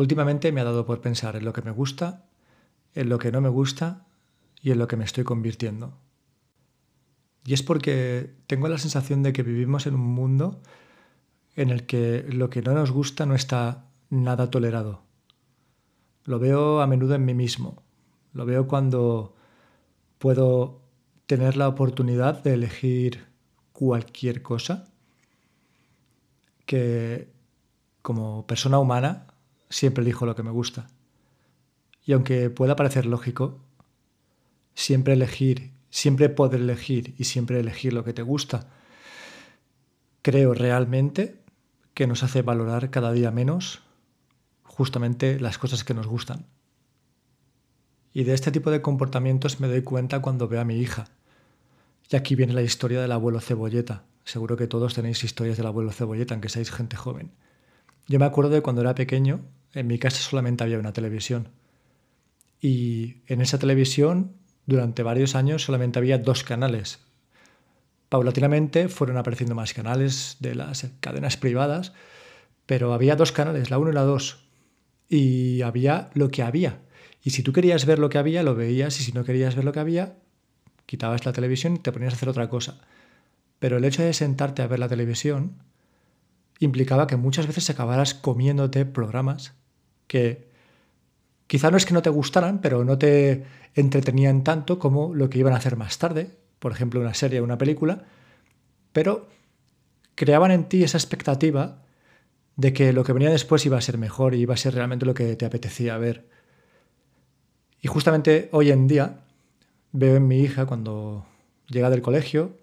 últimamente me ha dado por pensar en lo que me gusta, en lo que no me gusta y en lo que me estoy convirtiendo. Y es porque tengo la sensación de que vivimos en un mundo en el que lo que no nos gusta no está nada tolerado. Lo veo a menudo en mí mismo. Lo veo cuando puedo tener la oportunidad de elegir cualquier cosa que como persona humana siempre elijo lo que me gusta. Y aunque pueda parecer lógico, siempre elegir, siempre poder elegir y siempre elegir lo que te gusta, creo realmente que nos hace valorar cada día menos justamente las cosas que nos gustan. Y de este tipo de comportamientos me doy cuenta cuando veo a mi hija. Y aquí viene la historia del abuelo Cebolleta. Seguro que todos tenéis historias del abuelo Cebolleta, aunque seáis gente joven. Yo me acuerdo de cuando era pequeño, en mi casa solamente había una televisión. Y en esa televisión, durante varios años, solamente había dos canales. Paulatinamente fueron apareciendo más canales de las cadenas privadas, pero había dos canales, la 1 y la 2 y había lo que había. Y si tú querías ver lo que había, lo veías, y si no querías ver lo que había, quitabas la televisión y te ponías a hacer otra cosa. Pero el hecho de sentarte a ver la televisión implicaba que muchas veces acabaras comiéndote programas que quizá no es que no te gustaran, pero no te entretenían tanto como lo que iban a hacer más tarde, por ejemplo una serie o una película, pero creaban en ti esa expectativa de que lo que venía después iba a ser mejor y iba a ser realmente lo que te apetecía ver. Y justamente hoy en día veo en mi hija cuando llega del colegio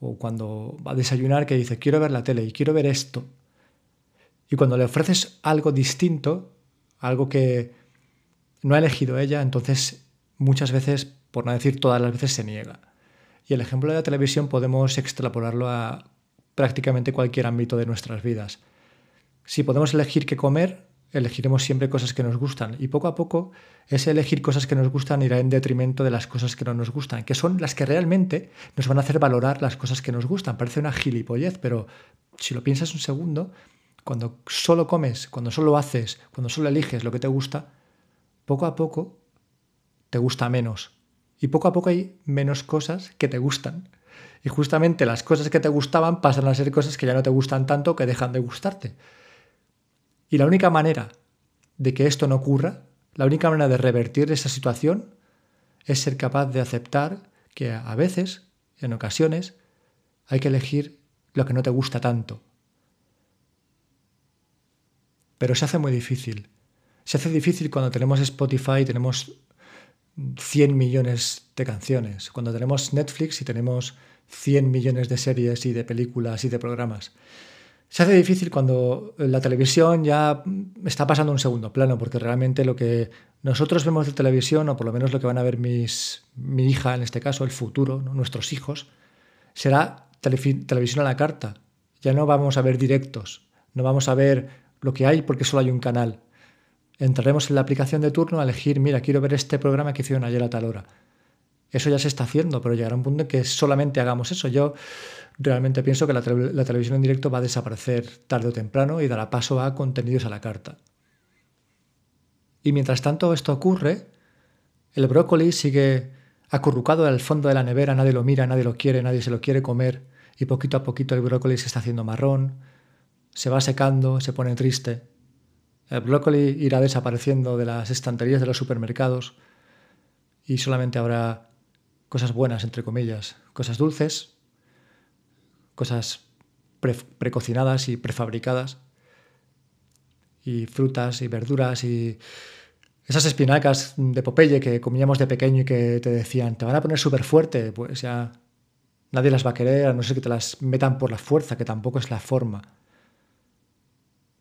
o cuando va a desayunar que dice, quiero ver la tele y quiero ver esto. Y cuando le ofreces algo distinto, algo que no ha elegido ella, entonces muchas veces, por no decir todas las veces, se niega. Y el ejemplo de la televisión podemos extrapolarlo a prácticamente cualquier ámbito de nuestras vidas. Si podemos elegir qué comer, elegiremos siempre cosas que nos gustan y poco a poco ese elegir cosas que nos gustan irá en detrimento de las cosas que no nos gustan, que son las que realmente nos van a hacer valorar las cosas que nos gustan. Parece una gilipollez, pero si lo piensas un segundo, cuando solo comes, cuando solo haces, cuando solo eliges lo que te gusta, poco a poco te gusta menos. Y poco a poco hay menos cosas que te gustan. Y justamente las cosas que te gustaban pasan a ser cosas que ya no te gustan tanto, que dejan de gustarte. Y la única manera de que esto no ocurra, la única manera de revertir esa situación, es ser capaz de aceptar que a veces, en ocasiones, hay que elegir lo que no te gusta tanto. Pero se hace muy difícil. Se hace difícil cuando tenemos Spotify y tenemos 100 millones de canciones, cuando tenemos Netflix y tenemos 100 millones de series y de películas y de programas. Se hace difícil cuando la televisión ya está pasando un segundo plano, porque realmente lo que nosotros vemos de televisión, o por lo menos lo que van a ver mis, mi hija en este caso, el futuro, nuestros hijos, será televisión a la carta. Ya no vamos a ver directos, no vamos a ver lo que hay porque solo hay un canal. Entraremos en la aplicación de turno a elegir, mira, quiero ver este programa que hicieron ayer a tal hora. Eso ya se está haciendo, pero llegará un punto en que solamente hagamos eso. Yo realmente pienso que la, televisión en directo va a desaparecer tarde o temprano y dará paso a contenidos a la carta. Y mientras tanto esto ocurre, el brócoli sigue acurrucado al fondo de la nevera, nadie lo mira, nadie lo quiere, nadie se lo quiere comer, y poquito a poquito el brócoli se está haciendo marrón, se va secando, se pone triste. El brócoli irá desapareciendo de las estanterías de los supermercados y solamente habrá cosas buenas, entre comillas, cosas dulces, cosas precocinadas y prefabricadas, y frutas y verduras y esas espinacas de Popeye que comíamos de pequeño y que te decían, te van a poner súper fuerte, pues ya nadie las va a querer, a no ser que te las metan por la fuerza, que tampoco es la forma.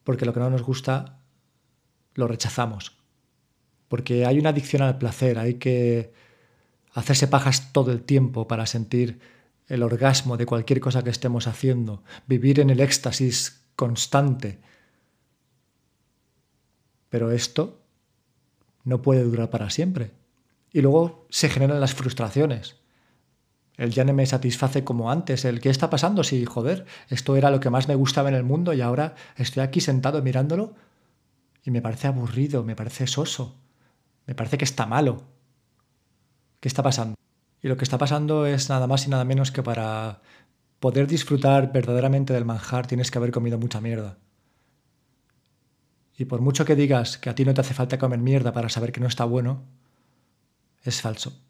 Porque lo que no nos gusta lo rechazamos. Porque hay una adicción al placer, hay que hacerse pajas todo el tiempo para sentir el orgasmo de cualquier cosa que estemos haciendo, vivir en el éxtasis constante. Pero esto no puede durar para siempre. Y luego se generan las frustraciones. El ya no me satisface como antes. El qué está pasando si, joder, esto era lo que más me gustaba en el mundo y ahora estoy aquí sentado mirándolo y me parece aburrido, me parece soso, me parece que está malo. ¿Qué está pasando? Y lo que está pasando es nada más y nada menos que para poder disfrutar verdaderamente del manjar tienes que haber comido mucha mierda. Y por mucho que digas que a ti no te hace falta comer mierda para saber que no está bueno, es falso.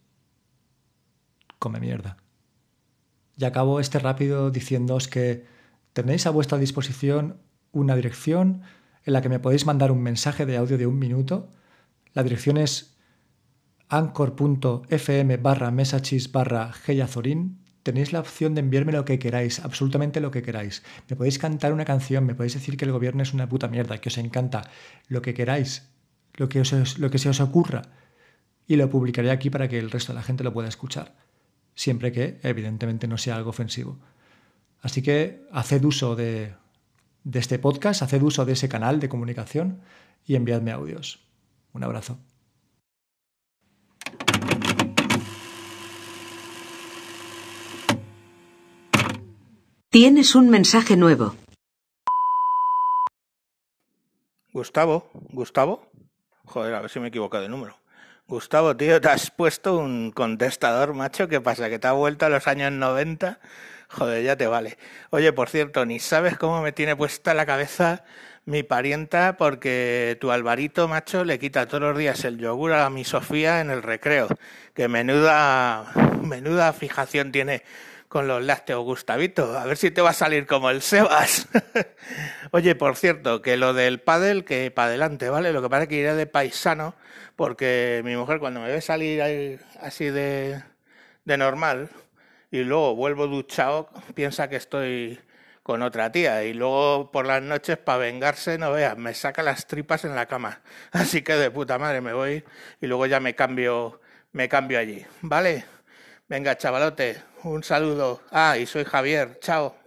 Come mierda. Y acabo este rápido diciéndoos que tenéis a vuestra disposición una dirección en la que me podéis mandar un mensaje de audio de un minuto. La dirección es anchor.fm barra mesachis barra geyazorin. Tenéis la opción de enviarme lo que queráis, absolutamente lo que queráis. Me podéis cantar una canción, me podéis decir que el gobierno es una puta mierda, que os encanta, lo que queráis, lo que, lo que se os ocurra. Y lo publicaré aquí para que el resto de la gente lo pueda escuchar siempre que evidentemente no sea algo ofensivo. Así que haced uso de, este podcast, haced uso de ese canal de comunicación y enviadme audios. Un abrazo. Tienes un mensaje nuevo. Gustavo, Gustavo. Joder, a ver si me he equivocado de número. Gustavo, tío, te has puesto un contestador, macho. ¿Qué pasa? ¿Que te ha vuelto a los años 90? Joder, ya te vale. Oye, por cierto, ni sabes cómo me tiene puesta la cabeza mi parienta porque tu Alvarito, macho, le quita todos los días el yogur a mi Sofía en el recreo. Que menuda, menuda fijación tiene con los lácteos, Gustavito. A ver si te va a salir como el Sebas. Oye, por cierto, que lo del pádel, que para adelante, ¿vale? Lo que pasa es que iré de paisano, porque mi mujer cuando me ve salir así de, de normal y luego vuelvo duchado, piensa que estoy con otra tía y luego por las noches para vengarse, no veas, me saca las tripas en la cama. Así que de puta madre me voy y luego ya me cambio, me cambio allí, ¿vale? Venga, chavalote, un saludo. Ah, y soy Javier. Chao.